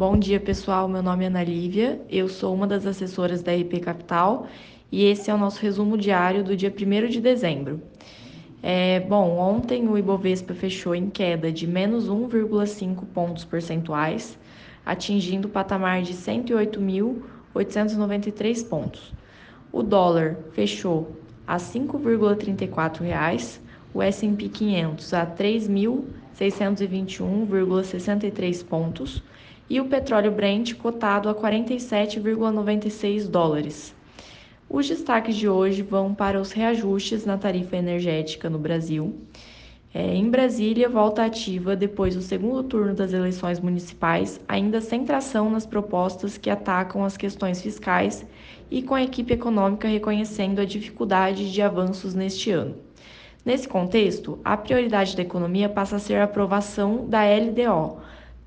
Bom dia, pessoal. Meu nome é Ana Lívia, eu sou uma das assessoras da RP Capital e esse é o nosso resumo diário do dia 1 de dezembro. É, bom, ontem o Ibovespa fechou em queda de menos 1,5 pontos percentuais, atingindo o patamar de 108.893 pontos. O dólar fechou a R$ 5,34, o S&P 500 a 3.621,63 pontos e o petróleo Brent cotado a 47,96 dólares. Os destaques de hoje vão para os reajustes na tarifa energética no Brasil. É, em Brasília, volta ativa depois do segundo turno das eleições municipais, ainda sem tração nas propostas que atacam as questões fiscais e com a equipe econômica reconhecendo a dificuldade de avanços neste ano. Nesse contexto, a prioridade da economia passa a ser a aprovação da LDO,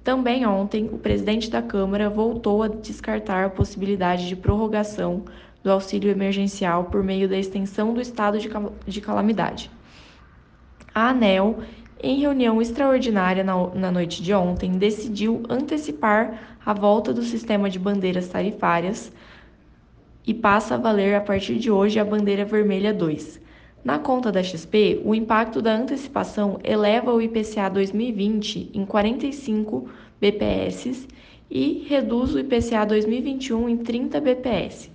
também ontem, o presidente da Câmara voltou a descartar a possibilidade de prorrogação do auxílio emergencial por meio da extensão do estado de calamidade. A ANEL, em reunião extraordinária na, noite de ontem, decidiu antecipar a volta do sistema de bandeiras tarifárias e passa a valer a partir de hoje a bandeira vermelha 2. Na conta da XP, o impacto da antecipação eleva o IPCA 2020 em 45 BPS e reduz o IPCA 2021 em 30 BPS,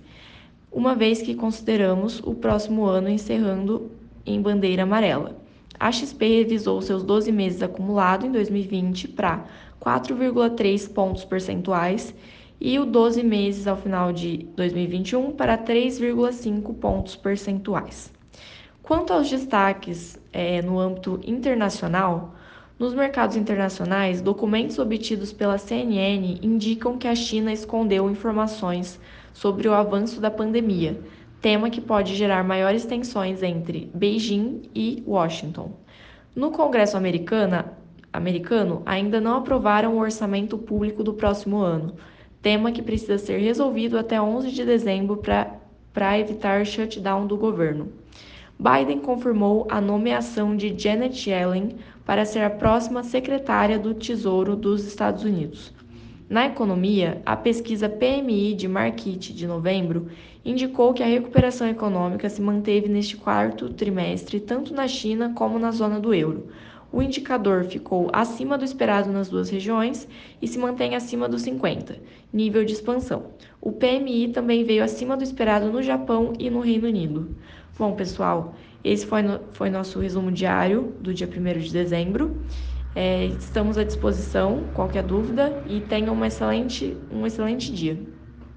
uma vez que consideramos o próximo ano encerrando em bandeira amarela. A XP revisou seus 12 meses acumulado em 2020 para 4,3 pontos percentuais e o 12 meses ao final de 2021 para 3,5 pontos percentuais. Quanto aos destaques é, no âmbito internacional, nos mercados internacionais, documentos obtidos pela CNN indicam que a China escondeu informações sobre o avanço da pandemia, tema que pode gerar maiores tensões entre Beijing e Washington. No Congresso americano, americano ainda não aprovaram o orçamento público do próximo ano, tema que precisa ser resolvido até 11 de dezembro para evitar shutdown do governo. Biden confirmou a nomeação de Janet Yellen para ser a próxima secretária do Tesouro dos Estados Unidos. Na economia, a pesquisa PMI de Markit de novembro indicou que a recuperação econômica se manteve neste quarto trimestre tanto na China como na zona do euro. O indicador ficou acima do esperado nas duas regiões e se mantém acima dos 50, nível de expansão. O PMI também veio acima do esperado no Japão e no Reino Unido. Bom, pessoal, esse foi, no, foi nosso resumo diário do dia 1 de dezembro. É, estamos à disposição, qualquer dúvida, e tenham uma excelente, um excelente dia.